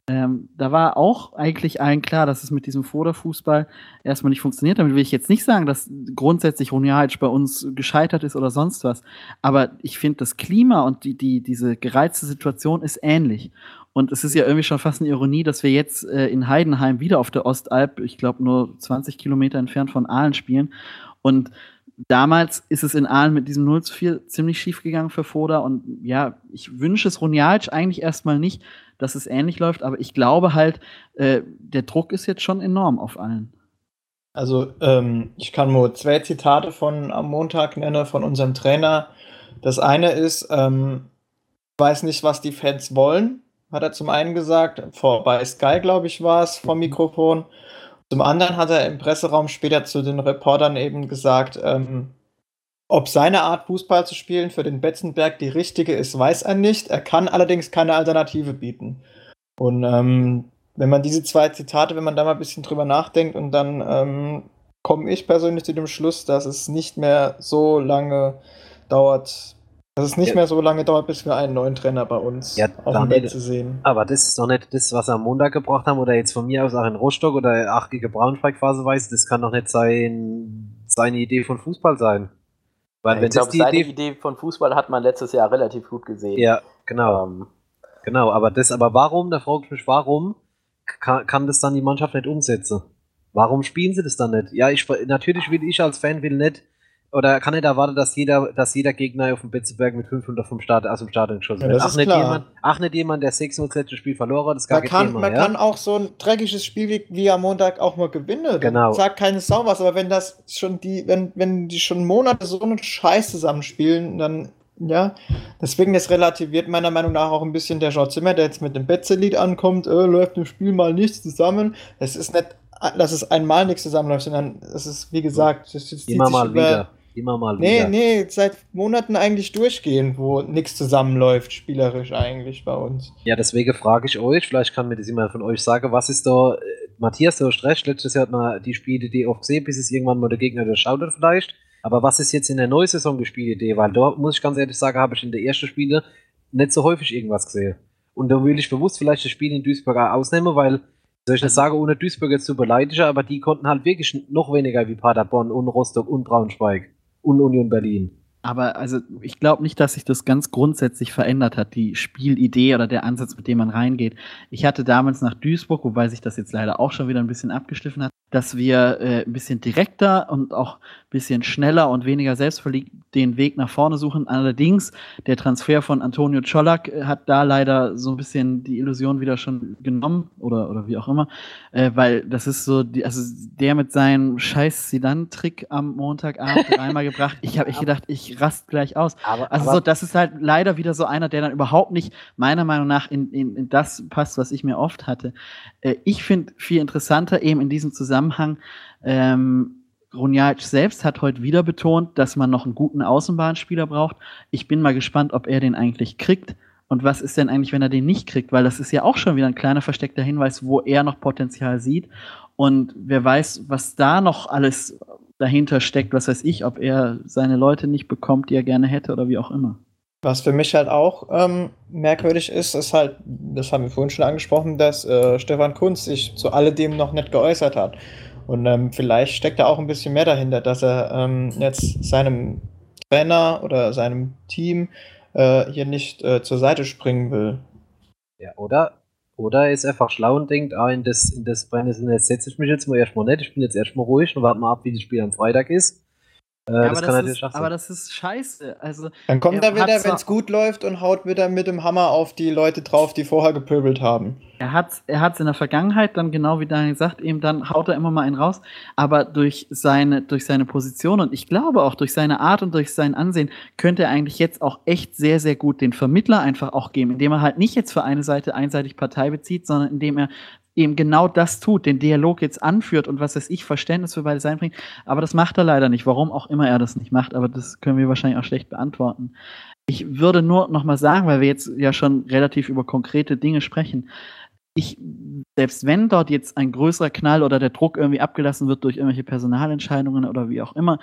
Ähm, da war auch eigentlich allen klar, dass es mit diesem Vorderfußball erstmal nicht funktioniert. Damit will ich jetzt nicht sagen, dass grundsätzlich Runjaic bei uns gescheitert ist oder sonst was. Aber ich finde, das Klima und die, die, diese gereizte Situation ist ähnlich. Und es ist ja irgendwie schon fast eine Ironie, dass wir jetzt äh, in Heidenheim wieder auf der Ostalb, ich glaube nur 20 Kilometer entfernt von Aalen spielen. Und damals ist es in Aalen mit diesem 0 zu 4 ziemlich schief gegangen für Foda. Und ja, ich wünsche es Runjaic eigentlich erstmal nicht, dass es ähnlich läuft, aber ich glaube halt, äh, der Druck ist jetzt schon enorm auf allen. Also, ähm, ich kann nur zwei Zitate von am Montag nennen von unserem Trainer. Das eine ist, ähm, weiß nicht, was die Fans wollen, hat er zum einen gesagt, vor, bei Sky, glaube ich, war es, vom Mikrofon. Zum anderen hat er im Presseraum später zu den Reportern eben gesagt, ähm, ob seine Art Fußball zu spielen für den Betzenberg die richtige ist, weiß er nicht. Er kann allerdings keine Alternative bieten. Und ähm, wenn man diese zwei Zitate, wenn man da mal ein bisschen drüber nachdenkt und dann ähm, komme ich persönlich zu dem Schluss, dass es nicht mehr so lange dauert, dass es nicht ja. mehr so lange dauert, bis wir einen neuen Trainer bei uns ja, auf dem Bett zu sehen. Aber das ist doch nicht das, was wir am Montag gebracht haben oder jetzt von mir aus auch in Rostock oder achtige Braunschweig-Phase weiß. Das kann doch nicht sein, seine Idee von Fußball sein. Weil ich glaube, seine Idee, Idee von Fußball hat man letztes Jahr relativ gut gesehen. Ja, genau. Ähm, genau, aber das, aber warum, da frage ich mich, warum kann, kann das dann die Mannschaft nicht umsetzen? Warum spielen sie das dann nicht? Ja, ich, natürlich will ich als Fan will nicht oder kann nicht erwarten, dass jeder, dass jeder Gegner auf dem Betzeberg mit 500 vom Start, aus dem Stadion geschossen wird. Ja, ach, nicht klar. jemand, ach, nicht jemand, der 600 letzte Spiel verloren hat, das ist gar man kann, Thema, Man ja? kann auch so ein dreckiges Spiel wie, wie am Montag auch mal gewinnen. Genau. Sagt keine Sau was, aber wenn das schon die, wenn, wenn die schon Monate so einen Scheiß zusammenspielen, dann ja, deswegen das relativiert meiner Meinung nach auch ein bisschen der Jean Zimmer, der jetzt mit dem Betze-Lied ankommt, äh, läuft im Spiel mal nichts zusammen. Es ist nicht, dass es einmal nichts zusammenläuft, sondern es ist, wie gesagt, es zieht Immer mal über, wieder Immer mal nee, wieder. Nee, seit Monaten eigentlich durchgehend, wo nichts zusammenläuft, spielerisch eigentlich bei uns. Ja, deswegen frage ich euch, vielleicht kann mir das jemand von euch sagen, was ist da, äh, Matthias, du hast recht, letztes Jahr hat man die Spielidee oft gesehen, bis es irgendwann mal der Gegner durchschaut hat vielleicht. Aber was ist jetzt in der neuen Saison die Spielidee? Weil da muss ich ganz ehrlich sagen, habe ich in der ersten Spiele nicht so häufig irgendwas gesehen. Und da will ich bewusst vielleicht das Spiel in Duisburg ausnehmen, weil soll ich nicht sagen, ohne Duisburg jetzt zu beleidigen, aber die konnten halt wirklich noch weniger wie Paderborn und Rostock und Braunschweig und Union Berlin. Aber also ich glaube nicht, dass sich das ganz grundsätzlich verändert hat, die Spielidee oder der Ansatz, mit dem man reingeht. Ich hatte damals nach Duisburg, wobei sich das jetzt leider auch schon wieder ein bisschen abgeschliffen hat, dass wir äh, ein bisschen direkter und auch ein bisschen schneller und weniger selbstverliebt den Weg nach vorne suchen. Allerdings, der Transfer von Antonio Czolak äh, hat da leider so ein bisschen die Illusion wieder schon genommen oder, oder wie auch immer, äh, weil das ist so, die, also der mit seinem scheiß Sidan-Trick am Montagabend einmal gebracht. Ich habe echt gedacht, ich rast gleich aus. Aber, also aber so, das ist halt leider wieder so einer, der dann überhaupt nicht meiner Meinung nach in, in, in das passt, was ich mir oft hatte. Äh, ich finde viel interessanter eben in diesem Zusammenhang, ähm, Grunjac selbst hat heute wieder betont, dass man noch einen guten Außenbahnspieler braucht. Ich bin mal gespannt, ob er den eigentlich kriegt. Und was ist denn eigentlich, wenn er den nicht kriegt? Weil das ist ja auch schon wieder ein kleiner versteckter Hinweis, wo er noch Potenzial sieht. Und wer weiß, was da noch alles dahinter steckt, was weiß ich, ob er seine Leute nicht bekommt, die er gerne hätte oder wie auch immer. Was für mich halt auch ähm, merkwürdig ist, ist halt, das haben wir vorhin schon angesprochen, dass äh, Stefan Kunz sich zu alledem noch nicht geäußert hat. Und ähm, vielleicht steckt da auch ein bisschen mehr dahinter, dass er ähm, jetzt seinem Trainer oder seinem Team äh, hier nicht äh, zur Seite springen will. Ja, oder? Oder er ist einfach schlau und denkt, ah, in das, in das Brennnesselnetz setze ich mich jetzt mal erstmal nicht, ich bin jetzt erstmal ruhig und warte mal ab, wie das Spiel am Freitag ist. Äh, ja, das aber, das ist, aber das ist scheiße. Also, Dann kommt er, er wieder, wenn es gut läuft und haut wieder mit dem Hammer auf die Leute drauf, die vorher gepöbelt haben. Er hat es er hat's in der Vergangenheit dann genau wie Daniel sagt, eben dann haut er immer mal einen raus, aber durch seine, durch seine Position und ich glaube auch durch seine Art und durch sein Ansehen könnte er eigentlich jetzt auch echt sehr, sehr gut den Vermittler einfach auch geben, indem er halt nicht jetzt für eine Seite einseitig Partei bezieht, sondern indem er eben genau das tut, den Dialog jetzt anführt und was weiß ich, Verständnis für beide Seiten bringt. Aber das macht er leider nicht. Warum auch immer er das nicht macht, aber das können wir wahrscheinlich auch schlecht beantworten. Ich würde nur noch mal sagen, weil wir jetzt ja schon relativ über konkrete Dinge sprechen. Ich, selbst wenn dort jetzt ein größerer Knall oder der Druck irgendwie abgelassen wird durch irgendwelche Personalentscheidungen oder wie auch immer,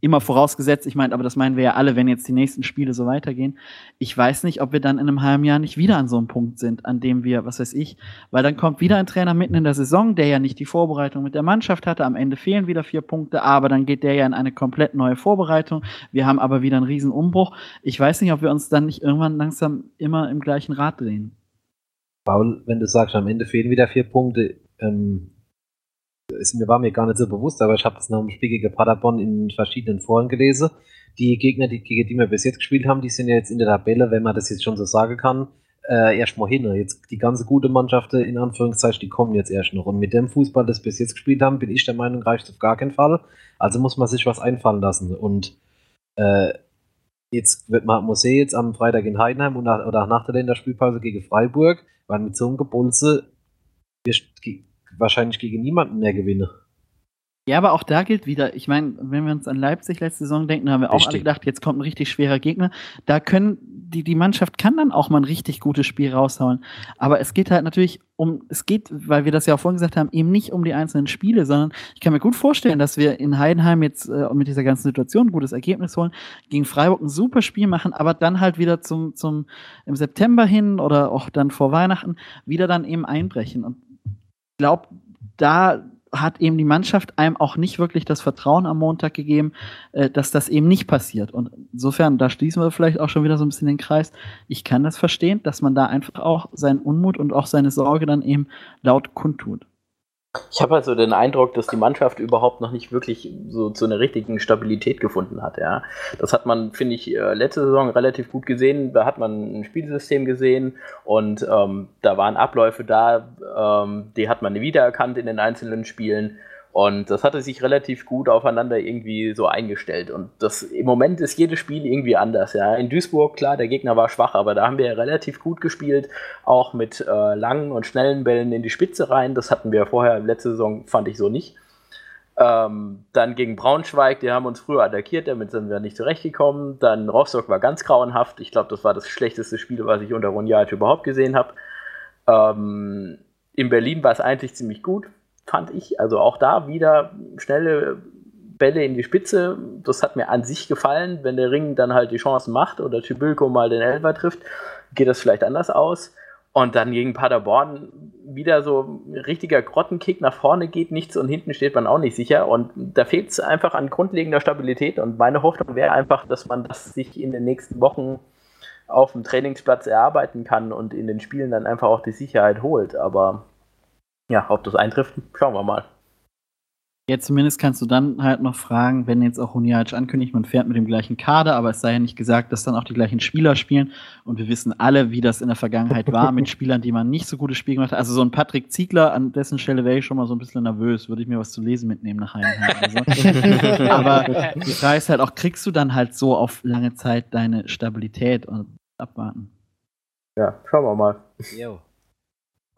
immer vorausgesetzt, ich meine, aber das meinen wir ja alle, wenn jetzt die nächsten Spiele so weitergehen. Ich weiß nicht, ob wir dann in einem halben Jahr nicht wieder an so einem Punkt sind, an dem wir, was weiß ich, weil dann kommt wieder ein Trainer mitten in der Saison, der ja nicht die Vorbereitung mit der Mannschaft hatte. Am Ende fehlen wieder vier Punkte, aber dann geht der ja in eine komplett neue Vorbereitung. Wir haben aber wieder einen riesen Umbruch. Ich weiß nicht, ob wir uns dann nicht irgendwann langsam immer im gleichen Rad drehen. Paul, wenn du sagst, am Ende fehlen wieder vier Punkte, ähm, ist, mir war mir gar nicht so bewusst, aber ich habe das nach dem Spiel gegen Paderborn in verschiedenen Foren gelesen. Die Gegner, die, gegen die wir bis jetzt gespielt haben, die sind ja jetzt in der Tabelle, wenn man das jetzt schon so sagen kann, äh, erst mal hin. Jetzt die ganze gute Mannschaft, in Anführungszeichen, die kommen jetzt erst noch. Und mit dem Fußball, das bis jetzt gespielt haben, bin ich der Meinung, reicht auf gar keinen Fall. Also muss man sich was einfallen lassen. Und äh, jetzt wird man muss jetzt am Freitag in Heidenheim und nach, oder nach der Länderspielpause gegen Freiburg, weil mit so einem Gebulze wahrscheinlich gegen niemanden mehr gewinnen. Ja, aber auch da gilt wieder, ich meine, wenn wir uns an Leipzig letzte Saison denken, haben wir auch alle gedacht, jetzt kommt ein richtig schwerer Gegner. Da können, die, die Mannschaft kann dann auch mal ein richtig gutes Spiel raushauen. Aber es geht halt natürlich um, es geht, weil wir das ja auch vorhin gesagt haben, eben nicht um die einzelnen Spiele, sondern ich kann mir gut vorstellen, dass wir in Heidenheim jetzt äh, mit dieser ganzen Situation ein gutes Ergebnis holen, gegen Freiburg ein super Spiel machen, aber dann halt wieder zum, zum, im September hin oder auch dann vor Weihnachten wieder dann eben einbrechen. Und glaube, da hat eben die Mannschaft einem auch nicht wirklich das Vertrauen am Montag gegeben, äh, dass das eben nicht passiert. Und insofern, da schließen wir vielleicht auch schon wieder so ein bisschen den Kreis. Ich kann das verstehen, dass man da einfach auch seinen Unmut und auch seine Sorge dann eben laut kundtut. Ich habe also den Eindruck, dass die Mannschaft überhaupt noch nicht wirklich so zu einer richtigen Stabilität gefunden hat. Ja. Das hat man, finde ich, äh, letzte Saison relativ gut gesehen. Da hat man ein Spielsystem gesehen und ähm, da waren Abläufe da, ähm, die hat man wiedererkannt in den einzelnen Spielen. Und das hatte sich relativ gut aufeinander irgendwie so eingestellt. Und das im Moment ist jedes Spiel irgendwie anders. Ja. In Duisburg, klar, der Gegner war schwach, aber da haben wir relativ gut gespielt, auch mit äh, langen und schnellen Bällen in die Spitze rein. Das hatten wir vorher letzte Saison, fand ich so nicht. Ähm, dann gegen Braunschweig, die haben uns früher attackiert, damit sind wir nicht zurechtgekommen. Dann Rostock war ganz grauenhaft. Ich glaube, das war das schlechteste Spiel, was ich unter Ronjalic überhaupt gesehen habe. Ähm, in Berlin war es eigentlich ziemlich gut fand ich. Also auch da wieder schnelle Bälle in die Spitze. Das hat mir an sich gefallen. Wenn der Ring dann halt die Chancen macht oder Tybülko mal den Elfer trifft, geht das vielleicht anders aus. Und dann gegen Paderborn wieder so ein richtiger Grottenkick nach vorne geht nichts und hinten steht man auch nicht sicher. Und da fehlt es einfach an grundlegender Stabilität. Und meine Hoffnung wäre einfach, dass man das sich in den nächsten Wochen auf dem Trainingsplatz erarbeiten kann und in den Spielen dann einfach auch die Sicherheit holt. Aber ja, ob das eintrifft, schauen wir mal. Ja, zumindest kannst du dann halt noch fragen, wenn jetzt auch Huniac ankündigt, man fährt mit dem gleichen Kader, aber es sei ja nicht gesagt, dass dann auch die gleichen Spieler spielen. Und wir wissen alle, wie das in der Vergangenheit war mit Spielern, die man nicht so gute Spiele gemacht hat. Also so ein Patrick Ziegler, an dessen Stelle wäre ich schon mal so ein bisschen nervös, würde ich mir was zu lesen mitnehmen nach Heidenheim. Also. aber die Frage ist halt auch, kriegst du dann halt so auf lange Zeit deine Stabilität und abwarten? Ja, schauen wir mal. Jo.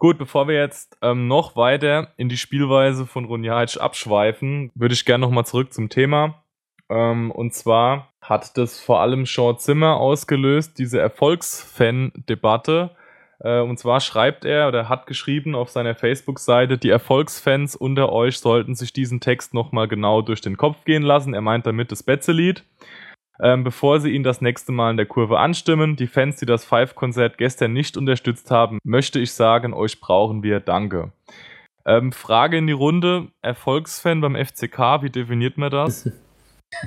Gut, bevor wir jetzt ähm, noch weiter in die Spielweise von Runjajic abschweifen, würde ich gerne nochmal zurück zum Thema. Ähm, und zwar hat das vor allem Sean Zimmer ausgelöst, diese Erfolgsfan-Debatte. Äh, und zwar schreibt er oder hat geschrieben auf seiner Facebook-Seite, die Erfolgsfans unter euch sollten sich diesen Text nochmal genau durch den Kopf gehen lassen. Er meint damit das Betze-Lied ähm, bevor sie ihn das nächste Mal in der Kurve anstimmen. Die Fans, die das Five-Konzert gestern nicht unterstützt haben, möchte ich sagen, euch brauchen wir. Danke. Ähm, Frage in die Runde: Erfolgsfan beim FCK, wie definiert man das?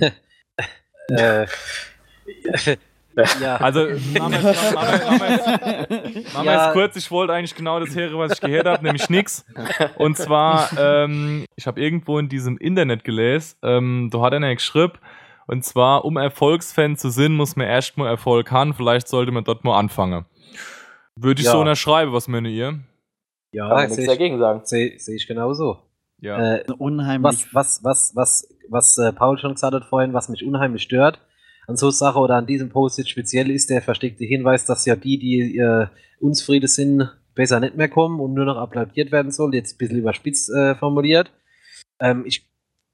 äh. Ja. Also, machen wir es ja. kurz. Ich wollte eigentlich genau das hören, was ich gehört habe, nämlich nix. Und zwar, ähm, ich habe irgendwo in diesem Internet gelesen, ähm, da hat einer geschrieben, und zwar, um Erfolgsfan zu sein, muss man erstmal Erfolg haben. Vielleicht sollte man dort mal anfangen. Würde ich ja. so unterschreiben, was meine ihr? Ja, Kann man nichts dagegen sagen. Sehe seh ich genauso. Ja. Äh, unheimlich. Was, was, was, was, was äh, Paul schon gesagt hat vorhin, was mich unheimlich stört an so Sache oder an diesem Post jetzt speziell ist der versteckte Hinweis, dass ja die, die äh, unzufrieden sind, besser nicht mehr kommen und nur noch applaudiert werden soll. Jetzt ein bisschen überspitzt äh, formuliert. Ähm, ich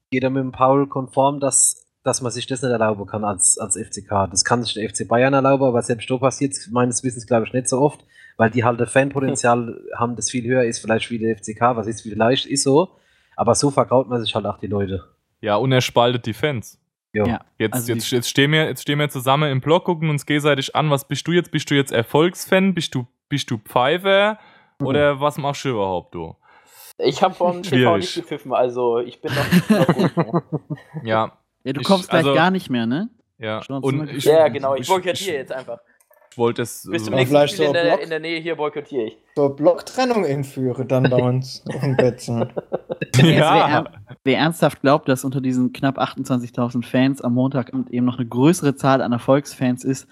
gehe da mit dem Paul konform, dass dass man sich das nicht erlauben kann als, als FCK. Das kann sich der FC Bayern erlauben, aber selbst da passiert meines Wissens, glaube ich, nicht so oft, weil die halt das Fanpotenzial haben, das viel höher ist, vielleicht wie der FCK, was ist vielleicht, ist so. Aber so vergraut man sich halt auch die Leute. Ja, und er spaltet die Fans. Jo. Ja. Jetzt, Also jetzt, jetzt, stehen wir, jetzt stehen wir zusammen im Blog, gucken uns gegenseitig an. Was bist du jetzt? Bist du jetzt Erfolgsfan? Bist du, bist du Pfeifer? Mhm. Oder was machst du überhaupt, du? Ich habe vom TV nicht gepfiffen, also ich bin noch, noch gut. Ja, Ja, du Ich- kommst gleich also- gar nicht mehr, ne? ja. Und ich, ja, genau, ich ich- boykottiere jetzt einfach. ich wollte es. Bis zum Ja, nächsten vielleicht Spiel so in der, Block. in der Nähe hier boykottiere ich. So Blocktrennung einführen dann bei uns dem Betzen. Wer, ja. wer ernsthaft glaubt, dass unter diesen knapp 28.000 Fans am Montagabend eben noch eine größere Zahl an Erfolgsfans ist,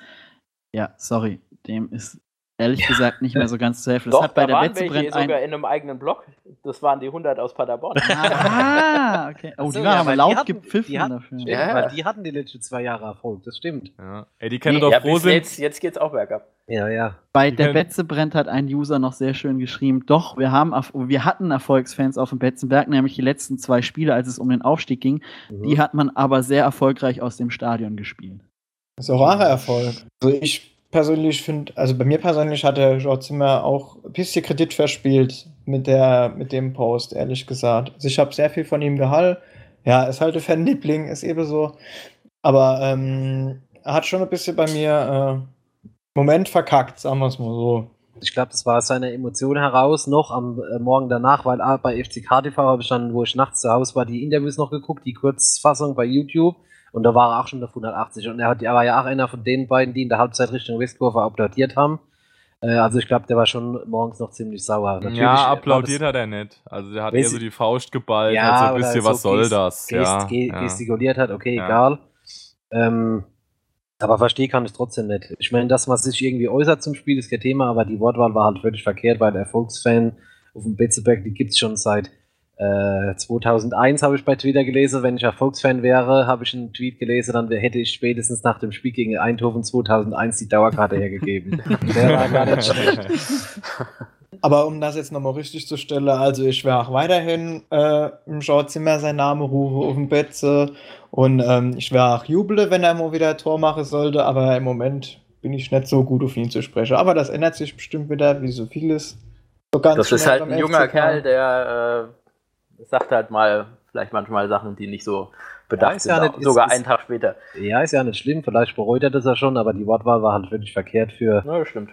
ja, sorry, dem ist ehrlich gesagt nicht mehr so ganz zu helfen. Das Doch, hat bei da der waren welche ein... sogar in einem eigenen Block. Das waren die 100 aus Paderborn. Ah, okay. Oh, so, die waren ja, aber laut hatten- gepfiffen die hatten- dafür. Ja, ja. Weil die hatten die letzten zwei Jahre Erfolg, das stimmt. ja. Ey, die können Nee, doch ja, froh sein. jetzt, jetzt geht's auch bergab. Ja, ja. Bei Die der können- Betzebrennt hat ein User noch sehr schön geschrieben, doch, wir, haben, wir hatten Erfolgsfans auf dem Betzenberg, nämlich die letzten zwei Spiele, als es um den Aufstieg ging. Mhm. Die hat man aber sehr erfolgreich aus dem Stadion gespielt. Das ist auch wahrer Erfolg. Also ich persönlich finde, also bei mir persönlich hat der George Zimmer auch ein bisschen Kredit verspielt mit, der, mit dem Post, ehrlich gesagt. Also ich habe sehr viel von ihm gehalten. Ja, ist halt ein Fanliebling, ist eben so. Aber ähm, er hat schon ein bisschen bei mir äh, Moment verkackt, sagen wir es mal so. Ich glaube, das war aus seiner Emotion heraus noch am äh, Morgen danach, weil ah, bei FCK TV habe ich dann, wo ich nachts zu Hause war, die Interviews noch geguckt, die Kurzfassung bei YouTube. Und da war er auch schon auf 180. Und er, hat, er war ja auch einer von den beiden, die in der Halbzeit Richtung Westkurve applaudiert haben. Äh, also ich glaube, der war schon morgens noch ziemlich sauer. Natürlich, Ja, applaudiert hat er nicht. Also der hat eher so die Faust geballt, Ja, hat so ein oder bisschen, so was soll das? Gest, ja, ge ja. gestikuliert hat, okay, Ja. egal. Ähm, aber verstehe kann ich trotzdem nicht. Ich meine, dass man sich irgendwie äußert zum Spiel, ist kein Thema, aber die Wortwahl war halt völlig verkehrt, weil der Erfolgsfan auf dem Betzeberg, die gibt es schon seit äh, 2001, habe ich bei Twitter gelesen. Wenn ich Erfolgsfan wäre, habe ich einen Tweet gelesen, dann hätte ich spätestens nach dem Spiel gegen Eindhoven 2001 die Dauerkarte hergegeben. Der war gar nicht schlecht. Aber um das jetzt nochmal richtig zu stellen, also ich werde auch weiterhin äh, im George Zimmer sein Name rufen auf dem Betze und ähm, ich werde auch jubeln, wenn er mal wieder ein Tor machen sollte, aber im Moment bin ich nicht so gut auf ihn zu sprechen. Aber das ändert sich bestimmt wieder, wie so vieles. So ganz Das ist halt ein junger FCK. Kerl, der äh, sagt halt mal, vielleicht manchmal Sachen, die nicht so bedacht Ja, ist sind. ja nicht- sogar ist- einen Tag später. Ja, ist ja nicht schlimm, vielleicht bereut er das ja schon, aber die Wortwahl war halt wirklich verkehrt für, Ja, stimmt.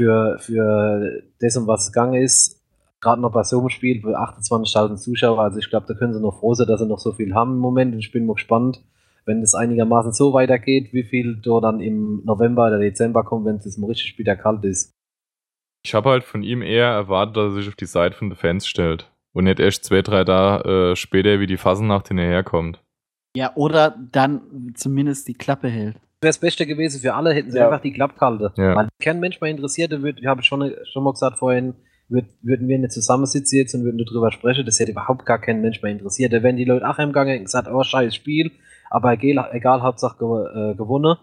für, für das, um was es gegangen ist. Gerade noch bei so einem Spiel für 28.000 Zuschauer. Also ich glaube, da können sie noch froh sein, dass sie noch so viel haben im Moment. Und ich bin mal gespannt, wenn es einigermaßen so weitergeht, wie viel da dann im November oder Dezember kommt, wenn es mal richtig wieder kalt ist. Ich habe halt von ihm eher erwartet, dass er sich auf die Seite von den Fans stellt. Und nicht erst zwei, drei Tage äh, später wie die Fasnacht hinterherkommt. Ja, oder dann zumindest die Klappe hält. wäre das Beste gewesen für alle, hätten sie Ja. einfach die Klappkalte. Ja. Weil kein Mensch mehr interessierte wird, habe ich schon, schon mal gesagt vorhin, würd, würden wir nicht zusammensitzen jetzt und würden darüber sprechen, das hätte überhaupt gar kein Mensch mehr interessiert. Da wären die Leute auch gegangen und gesagt, oh, scheiß Spiel, aber egal, egal Hauptsache äh, gewonnen.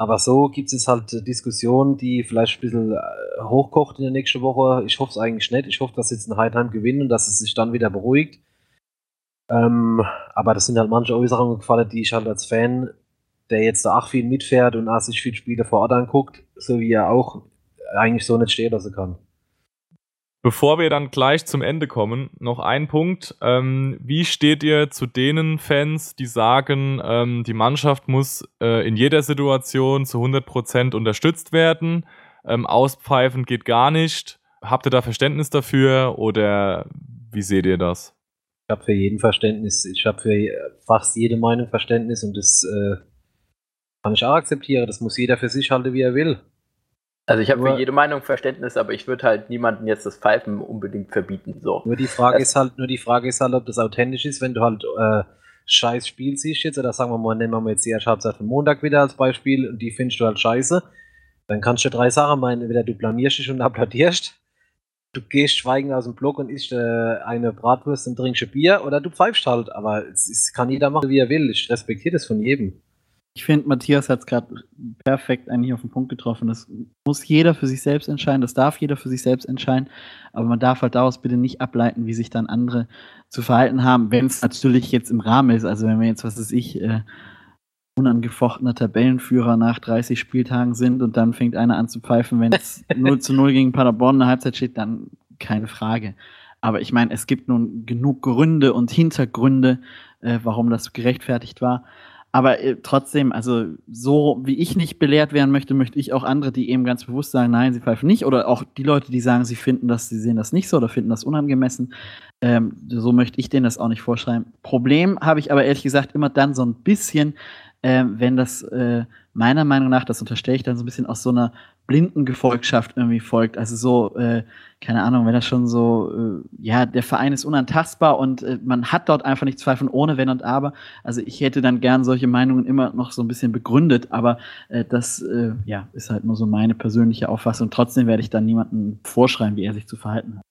Aber so gibt es halt Diskussionen, die vielleicht ein bisschen äh, hochkocht in der nächsten Woche. Ich hoffe es eigentlich nicht. Ich hoffe, dass jetzt ein Heidenheim gewinnt und dass es sich dann wieder beruhigt. Ähm, aber das sind halt manche Äußerungen gefallen, die ich halt als Fan, der jetzt da auch viel mitfährt und auch sich viele Spiele vor Ort anguckt, so wie er auch eigentlich so nicht stehen lassen kann. Bevor wir dann gleich zum Ende kommen, noch ein Punkt. Ähm, wie steht ihr zu denen Fans, die sagen, ähm, die Mannschaft muss äh, in jeder Situation zu 100% unterstützt werden? Ähm, auspfeifen geht gar nicht. Habt ihr da Verständnis dafür oder wie seht ihr das? Ich habe für jeden Verständnis, ich habe für fast jede Meinung Verständnis und das äh, kann ich auch akzeptieren. Das muss jeder für sich halten, wie er will. Also ich habe für jede Meinung Verständnis, aber ich würde halt niemanden jetzt das Pfeifen unbedingt verbieten. So. Nur die Frage Das- ist halt, nur die Frage ist halt, ob das authentisch ist, wenn du halt äh, scheiß Spiel siehst jetzt, oder sagen wir mal, nehmen wir mal jetzt die erste Halbzeit von Montag wieder als Beispiel und die findest du halt scheiße, dann kannst du drei Sachen meinen, entweder du blamierst dich und applaudierst, du gehst schweigend aus dem Block und isst äh, eine Bratwurst und trinkst ein Bier, oder du pfeifst halt, aber es, es kann jeder machen, wie er will, ich respektiere das von jedem. Ich finde, Matthias hat es gerade perfekt eigentlich auf den Punkt getroffen. Das muss jeder für sich selbst entscheiden, das darf jeder für sich selbst entscheiden, aber man darf halt daraus bitte nicht ableiten, wie sich dann andere zu verhalten haben, wenn es natürlich jetzt im Rahmen ist. Also wenn wir jetzt, was weiß ich, äh, unangefochtener Tabellenführer nach 30 Spieltagen sind und dann fängt einer an zu pfeifen, wenn es 0 zu 0 gegen Paderborn in der Halbzeit steht, dann keine Frage. Aber ich meine, es gibt nun genug Gründe und Hintergründe, äh, warum das gerechtfertigt war. Aber äh, trotzdem, also so wie ich nicht belehrt werden möchte, möchte ich auch andere, die eben ganz bewusst sagen, nein, sie pfeifen nicht. Oder auch die Leute, die sagen, sie finden das, sie sehen das nicht so oder finden das unangemessen. Ähm, so möchte ich denen das auch nicht vorschreiben. Problem habe ich aber ehrlich gesagt immer dann so ein bisschen, äh, wenn das äh, meiner Meinung nach, das unterstelle ich dann so ein bisschen aus so einer blinden Gefolgschaft irgendwie folgt. Also so, äh, keine Ahnung, wenn das schon so, äh, ja, der Verein ist unantastbar und äh, man hat dort einfach nichts zweifeln ohne Wenn und Aber. Also ich hätte dann gern solche Meinungen immer noch so ein bisschen begründet, aber äh, das, äh, ja, ist halt nur so meine persönliche Auffassung. Trotzdem werde ich dann niemandem vorschreiben, wie er sich zu verhalten hat.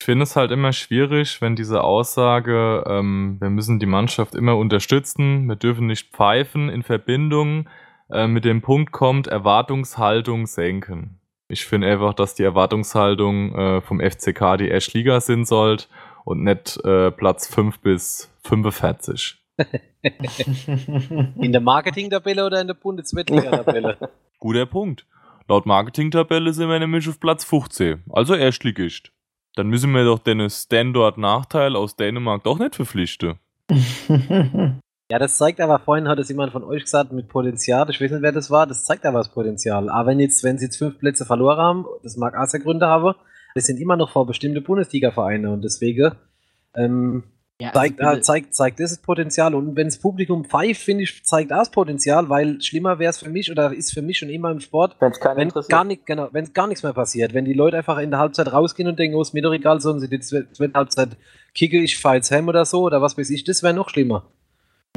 Ich finde es halt immer schwierig, wenn diese Aussage, ähm, wir müssen die Mannschaft immer unterstützen, wir dürfen nicht pfeifen in Verbindung äh, mit dem Punkt kommt, Erwartungshaltung senken. Ich finde einfach, dass die Erwartungshaltung äh, vom FCK die Erstliga sind sollte und nicht äh, Platz 5 bis 45. in der Marketing-Tabelle oder in der Bundeswettliga-Tabelle? Guter Punkt. Laut Marketing-Tabelle sind wir nämlich auf Platz 15, also Erstligist. Dann müssen wir doch den Standort-Nachteil aus Dänemark doch nicht verpflichten. Ja, das zeigt aber, vorhin hat es jemand von euch gesagt, mit Potenzial, ich weiß nicht, wer das war, das zeigt aber das Potenzial. Aber wenn jetzt, wenn sie jetzt fünf Plätze verloren haben, das mag auch sehr Gründe haben, das sind immer noch vor bestimmte Bundesliga-Vereine und deswegen ähm, ja, also zeigt, äh, zeigt, zeigt das Potenzial. Und wenn das Publikum pfeift, finde ich, zeigt das Potenzial, weil schlimmer wäre es für mich oder ist für mich schon immer im Sport, wenn gar nicht, genau, gar nichts mehr passiert. Wenn die Leute einfach in der Halbzeit rausgehen und denken, oh, ist mir doch egal, sollen sie die zweite Halbzeit kicke, ich fahre jetzt heim oder so oder was weiß ich, das wäre noch schlimmer.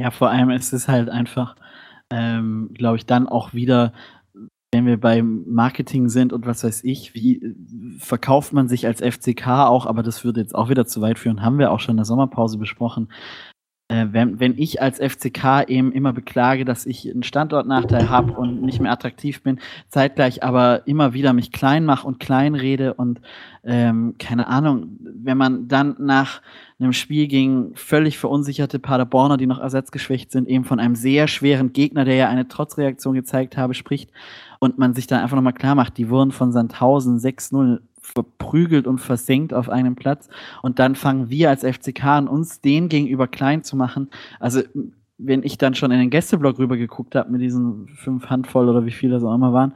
Ja, vor allem ist es halt einfach, ähm, glaube ich, dann auch wieder, wenn wir beim Marketing sind und was weiß ich, wie äh, verkauft man sich als FCK auch, aber das würde jetzt auch wieder zu weit führen, haben wir auch schon in der Sommerpause besprochen. Äh, wenn, wenn ich als FCK eben immer beklage, dass ich einen Standortnachteil habe und nicht mehr attraktiv bin, zeitgleich aber immer wieder mich klein mache und klein rede und ähm, keine Ahnung, wenn man dann nach einem Spiel gegen völlig verunsicherte Paderborner, die noch ersatzgeschwächt sind, eben von einem sehr schweren Gegner, der ja eine Trotzreaktion gezeigt habe, spricht und man sich dann einfach nochmal klar macht, die wurden von Sandhausen 6-0 verprügelt und versenkt auf einem Platz und dann fangen wir als FCK an, uns den gegenüber klein zu machen. Also wenn ich dann schon in den Gästeblock rüber geguckt habe mit diesen fünf Handvoll oder wie viele das auch immer waren,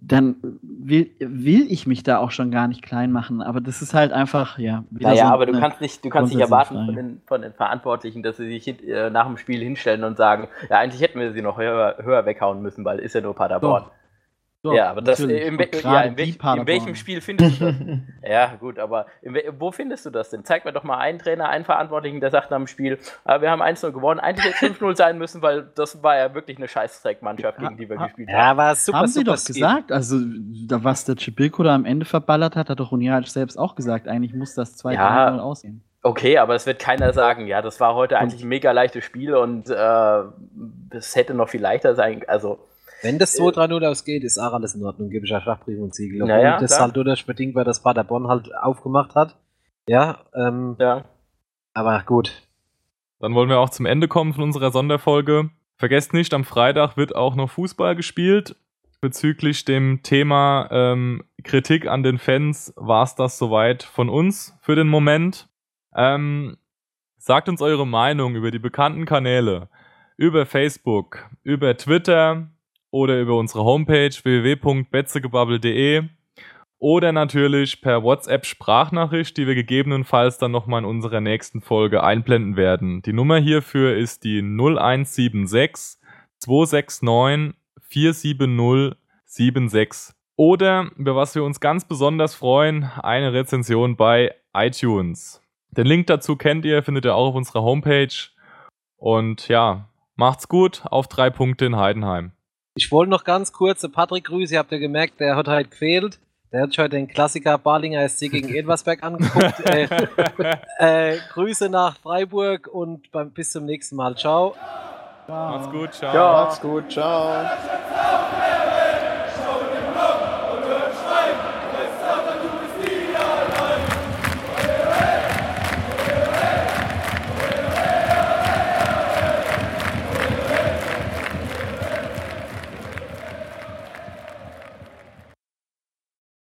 dann will, will ich mich da auch schon gar nicht klein machen. Aber das ist halt einfach, ja. Naja, so aber du kannst nicht, du kannst nicht erwarten von den, von den, Verantwortlichen, dass sie sich äh, nach dem Spiel hinstellen und sagen, ja, eigentlich hätten wir sie noch höher, höher weghauen müssen, weil ist ja nur Paderborn. Doch. Doch, ja, aber das in, ja, in, welch, in, welchem Spiel findest du das? ja, gut, aber in, wo findest du das denn? Zeig mir doch mal einen Trainer, einen Verantwortlichen, der sagt nach dem Spiel, ah, wir haben 1-0 gewonnen, eigentlich hätte 5-0 sein müssen, weil das war ja wirklich eine Scheißdreckmannschaft, gegen die wir ha, gespielt haben. Ja, war super, haben sie doch gesagt, also da, was der Chipilko da am Ende verballert hat, hat doch Unial selbst auch gesagt, eigentlich muss das 2-0 ja, aussehen. Okay, aber es wird keiner sagen, ja, das war heute eigentlich ein mega leichtes Spiel und äh, es hätte noch viel leichter sein, also wenn das 2-3-0 ausgeht, ist auch alles in Ordnung, gebe ich ja Schachbrief und Siegel. Naja, das klar. halt dadurch bedingt, weil das Paderborn halt aufgemacht hat. Ja, ähm, ja. Aber gut. Dann wollen wir auch zum Ende kommen von unserer Sonderfolge. Vergesst nicht, am Freitag wird auch noch Fußball gespielt. Bezüglich dem Thema ähm, Kritik an den Fans war es das soweit von uns für den Moment. Ähm, sagt uns eure Meinung über die bekannten Kanäle. Über Facebook, über Twitter, oder über unsere Homepage www.betzegebubble.de oder natürlich per WhatsApp-Sprachnachricht, die wir gegebenenfalls dann nochmal in unserer nächsten Folge einblenden werden. Die Nummer hierfür ist die 0176 269 47076. Oder, über was wir uns ganz besonders freuen, eine Rezension bei iTunes. Den Link dazu kennt ihr, findet ihr auch auf unserer Homepage. Und ja, macht's gut, auf drei Punkte in Heidenheim. Ich wollte noch ganz kurz, Patrick Grüße, habt ihr gemerkt, der hat halt gefehlt. Der hat heute den Klassiker Barlinger SC gegen Edwersberg angeguckt. äh, äh, Grüße nach Freiburg und beim, bis zum nächsten Mal. Ciao. ciao. Macht's gut, ciao. Ja, macht's gut, ciao.